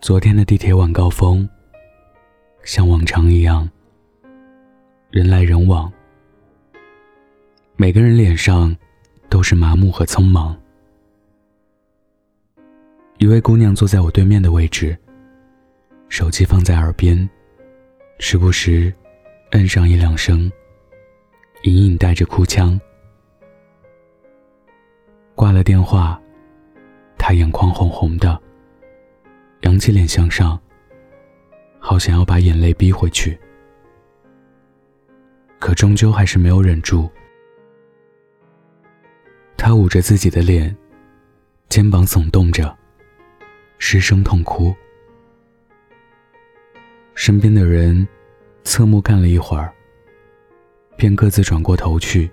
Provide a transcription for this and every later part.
昨天的地铁晚高峰，像往常一样，人来人往，每个人脸上都是麻木和匆忙。一位姑娘坐在我对面的位置，手机放在耳边，时不时摁上一两声，隐隐带着哭腔。挂了电话，她眼眶红红的。扬起脸向上，好想要把眼泪逼回去，可终究还是没有忍住。他捂着自己的脸，肩膀耸动着，失声痛哭。身边的人侧目看了一会儿，便各自转过头去。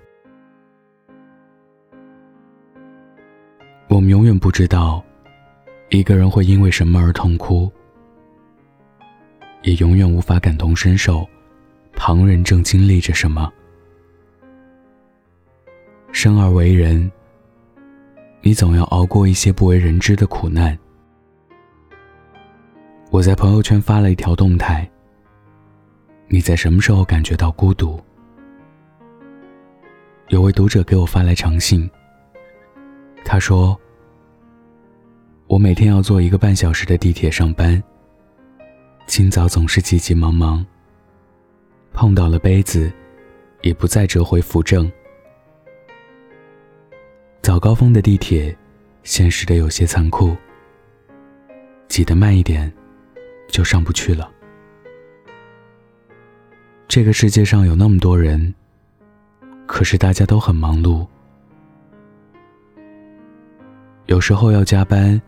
我们永远不知道。一个人会因为什么而痛哭，也永远无法感同身受，旁人正经历着什么。生而为人，你总要熬过一些不为人知的苦难。我在朋友圈发了一条动态：你在什么时候感觉到孤独？有位读者给我发来长信，他说。我每天要坐一个半小时的地铁上班。清早总是急急忙忙。碰到了杯子，也不再折回扶正。早高峰的地铁，现实的有些残酷。挤得慢一点，就上不去了。这个世界上有那么多人，可是大家都很忙碌。有时候要加班。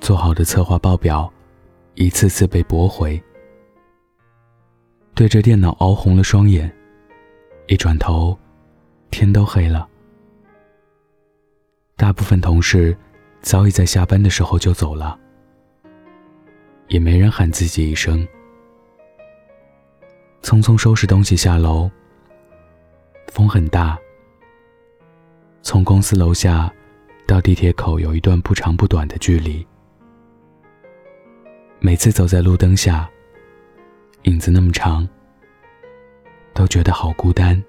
做好的策划报表，一次次被驳回。对着电脑熬红了双眼，一转头，天都黑了。大部分同事早已在下班的时候就走了，也没人喊自己一声。匆匆收拾东西下楼，风很大。从公司楼下到地铁口有一段不长不短的距离。每次走在路灯下，影子那么长，都觉得好孤单。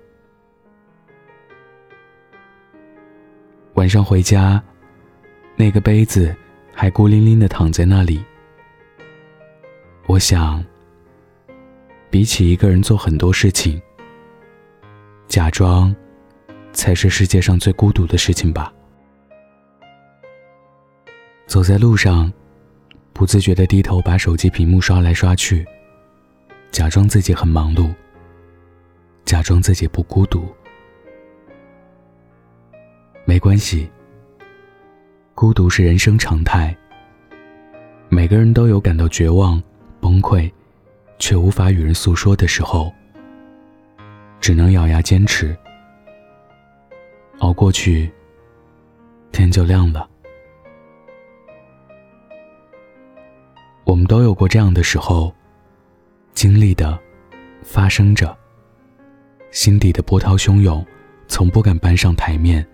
晚上回家，那个杯子还孤零零的躺在那里。我想，比起一个人做很多事情，假装，才是世界上最孤独的事情吧。走在路上。不自觉的低头把手机屏幕刷来刷去，假装自己很忙碌，假装自己不孤独。没关系，孤独是人生常态。每个人都有感到绝望、崩溃，却无法与人诉说的时候，只能咬牙坚持，熬过去，天就亮了。我们都有过这样的时候，经历的，发生着。心底的波涛汹涌，从不敢搬上台面，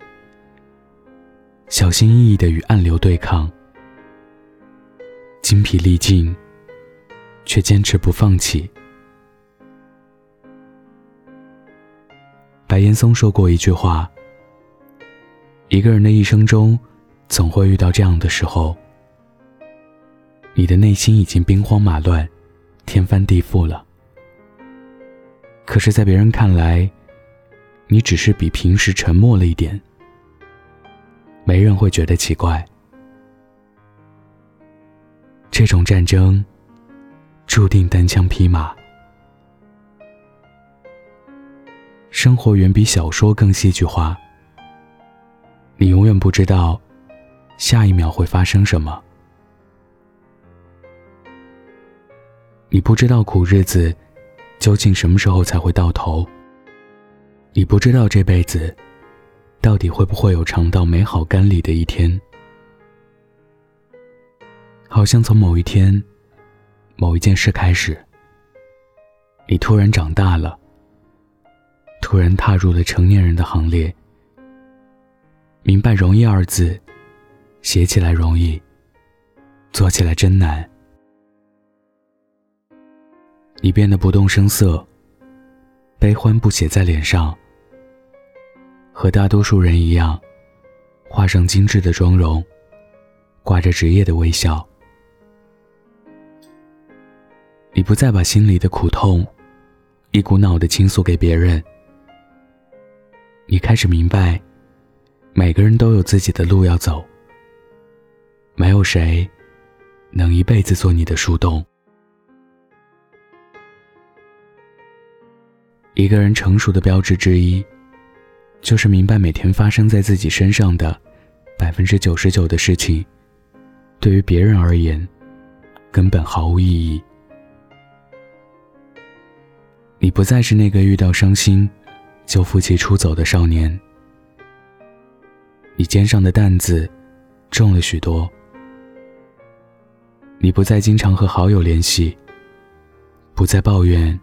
小心翼翼的与暗流对抗，精疲力尽，却坚持不放弃。白岩松说过一句话：一个人的一生中，总会遇到这样的时候。你的内心已经兵荒马乱，天翻地覆了。可是，在别人看来，你只是比平时沉默了一点，没人会觉得奇怪。这种战争，注定单枪匹马。生活远比小说更戏剧化，你永远不知道下一秒会发生什么。你不知道苦日子究竟什么时候才会到头。你不知道这辈子到底会不会有尝到美好甘霖的一天。好像从某一天、某一件事开始，你突然长大了，突然踏入了成年人的行列。明白“容易”二字，写起来容易，做起来真难。你变得不动声色，悲欢不写在脸上，和大多数人一样，画上精致的妆容，挂着职业的微笑。你不再把心里的苦痛一股脑的倾诉给别人，你开始明白，每个人都有自己的路要走，没有谁能一辈子做你的树洞。一个人成熟的标志之一，就是明白每天发生在自己身上的百分之九十九的事情，对于别人而言，根本毫无意义。你不再是那个遇到伤心就负气出走的少年，你肩上的担子重了许多。你不再经常和好友联系，不再抱怨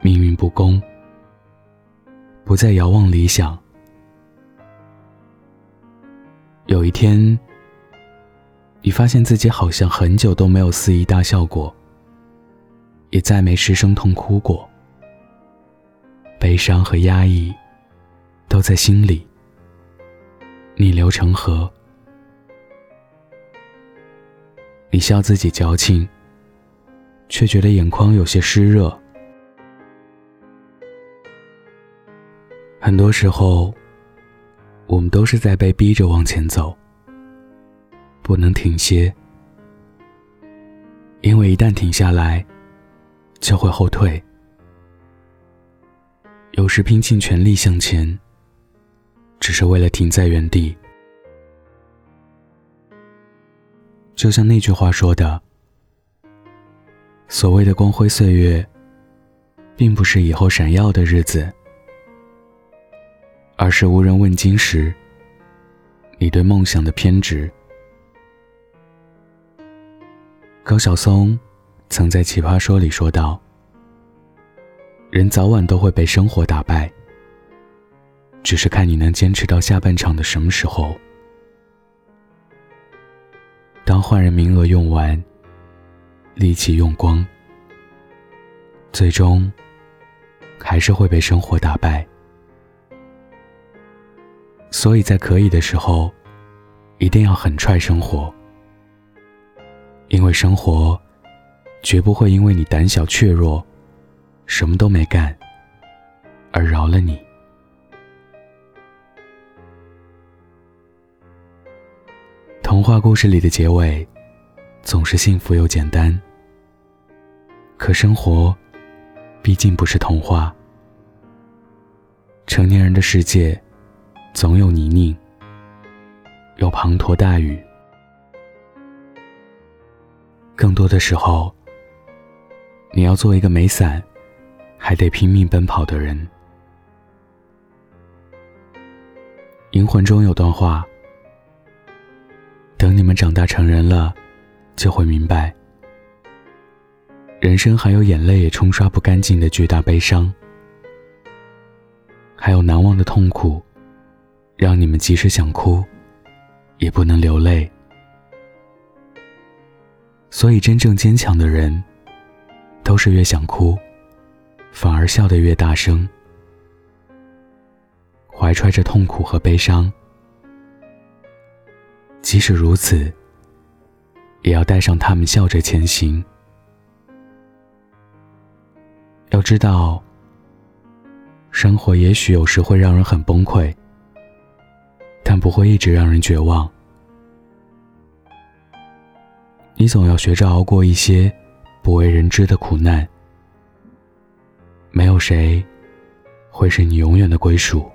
命运不公。不再遥望理想。有一天，你发现自己好像很久都没有肆意大笑过，也再没失声痛哭过。悲伤和压抑都在心里逆流成河。你笑自己矫情，却觉得眼眶有些湿热。很多时候，我们都是在被逼着往前走，不能停歇，因为一旦停下来，就会后退。有时拼尽全力向前，只是为了停在原地。就像那句话说的：“所谓的光辉岁月，并不是以后闪耀的日子。”而是无人问津时，你对梦想的偏执。高晓松曾在《奇葩说》里说道：“人早晚都会被生活打败，只是看你能坚持到下半场的什么时候。当换人名额用完，力气用光，最终还是会被生活打败。”所以在可以的时候，一定要狠踹生活，因为生活绝不会因为你胆小怯弱，什么都没干，而饶了你。童话故事里的结尾，总是幸福又简单。可生活，毕竟不是童话，成年人的世界。总有泥泞，有滂沱大雨，更多的时候，你要做一个没伞，还得拼命奔跑的人。《银魂》中有段话：等你们长大成人了，就会明白，人生还有眼泪也冲刷不干净的巨大悲伤，还有难忘的痛苦。让你们即使想哭，也不能流泪。所以，真正坚强的人，都是越想哭，反而笑得越大声，怀揣着痛苦和悲伤。即使如此，也要带上他们笑着前行。要知道，生活也许有时会让人很崩溃。但不会一直让人绝望。你总要学着熬过一些不为人知的苦难。没有谁会是你永远的归属。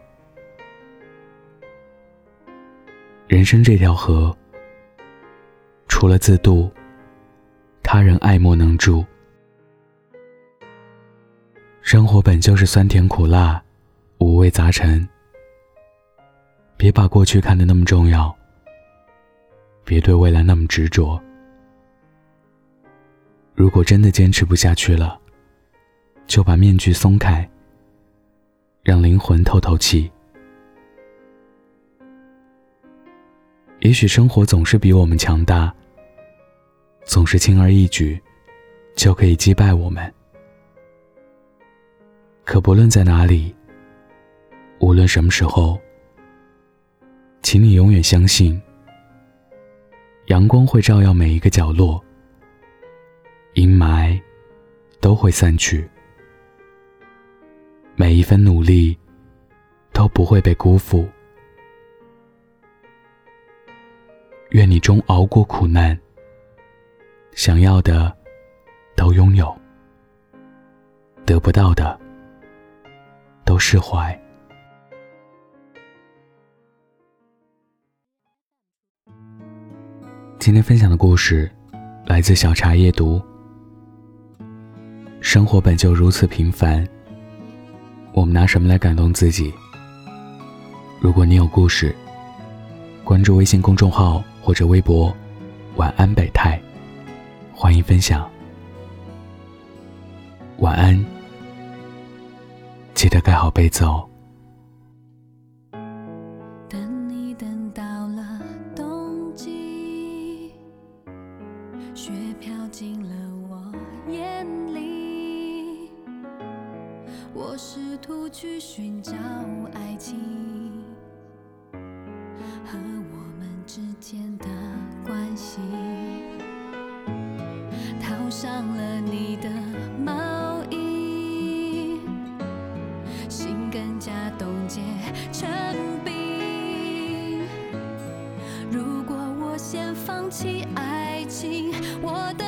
人生这条河，除了自渡，他人爱莫能助。生活本就是酸甜苦辣，五味杂陈。别把过去看得那么重要，别对未来那么执着。如果真的坚持不下去了，就把面具松开，让灵魂透透气。也许生活总是比我们强大，总是轻而易举就可以击败我们。可不论在哪里，无论什么时候，请你永远相信，阳光会照耀每一个角落，阴霾都会散去，每一份努力都不会被辜负。愿你终熬过苦难，想要的都拥有，得不到的都释怀。今天分享的故事来自小茶夜读。生活本就如此平凡，我们拿什么来感动自己？如果你有故事，关注微信公众号。或者微博，晚安北太，欢迎分享。晚安，记得盖好被子哦。和我们之间的关系，套上了你的毛衣，心更加冻结成冰。如果我先放弃爱情，我的。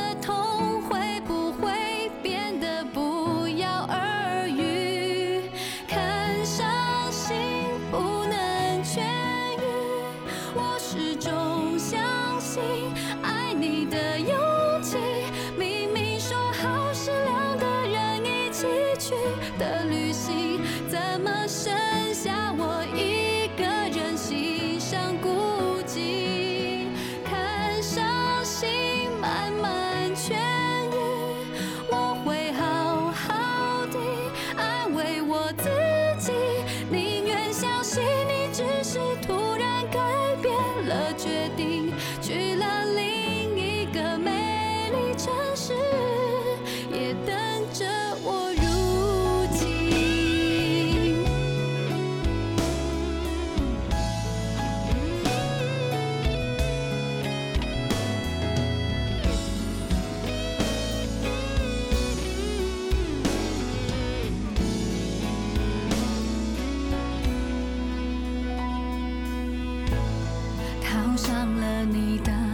你上了你的